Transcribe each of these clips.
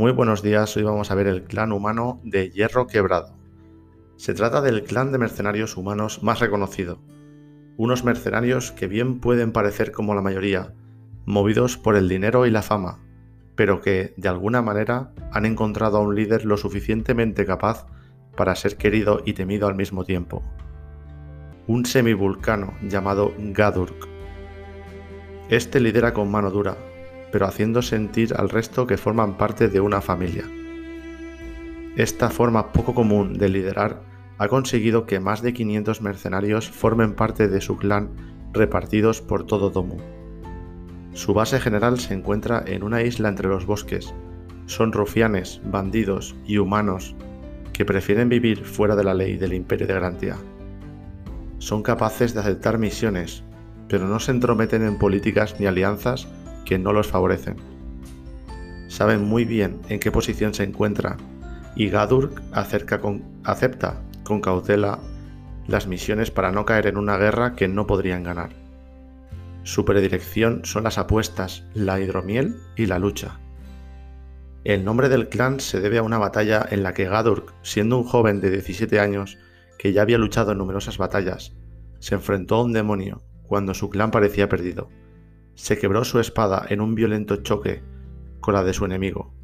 Muy buenos días, hoy vamos a ver el clan humano de Hierro Quebrado. Se trata del clan de mercenarios humanos más reconocido. Unos mercenarios que bien pueden parecer como la mayoría, movidos por el dinero y la fama, pero que, de alguna manera, han encontrado a un líder lo suficientemente capaz para ser querido y temido al mismo tiempo. Un semivulcano llamado Gadurk. Este lidera con mano dura, pero haciendo sentir al resto que forman parte de una familia. Esta forma poco común de liderar ha conseguido que más de 500 mercenarios formen parte de su clan repartidos por todo Domu. Su base general se encuentra en una isla entre los bosques. Son rufianes, bandidos y humanos que prefieren vivir fuera de la ley del Imperio de Grantia. Son capaces de aceptar misiones, pero no se entrometen en políticas ni alianzas que no los favorecen. Saben muy bien en qué posición se encuentra y Gadurk con, acepta con cautela las misiones para no caer en una guerra que no podrían ganar. Su predilección son las apuestas, la hidromiel y la lucha. El nombre del clan se debe a una batalla en la que Gadurk, siendo un joven de 17 años que ya había luchado en numerosas batallas, se enfrentó a un demonio cuando su clan parecía perdido se quebró su espada en un violento choque con la de su enemigo,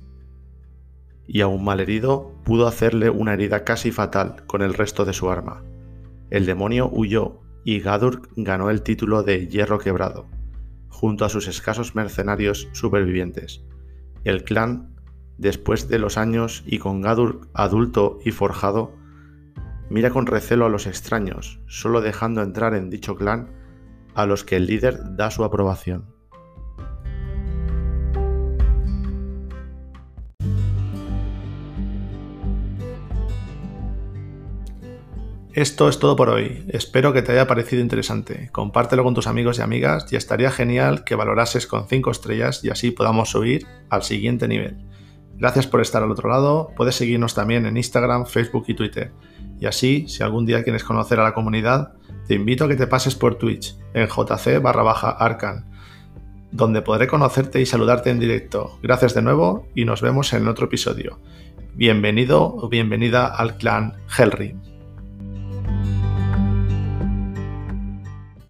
y aún malherido pudo hacerle una herida casi fatal con el resto de su arma. El demonio huyó y Gadurk ganó el título de Hierro Quebrado, junto a sus escasos mercenarios supervivientes. El clan, después de los años y con Gadurk adulto y forjado, mira con recelo a los extraños, solo dejando entrar en dicho clan a los que el líder da su aprobación. Esto es todo por hoy. Espero que te haya parecido interesante. Compártelo con tus amigos y amigas y estaría genial que valorases con 5 estrellas y así podamos subir al siguiente nivel. Gracias por estar al otro lado. Puedes seguirnos también en Instagram, Facebook y Twitter. Y así, si algún día quieres conocer a la comunidad, te invito a que te pases por Twitch en jc barra baja arcan, donde podré conocerte y saludarte en directo. Gracias de nuevo y nos vemos en otro episodio. Bienvenido o bienvenida al clan Hellrim.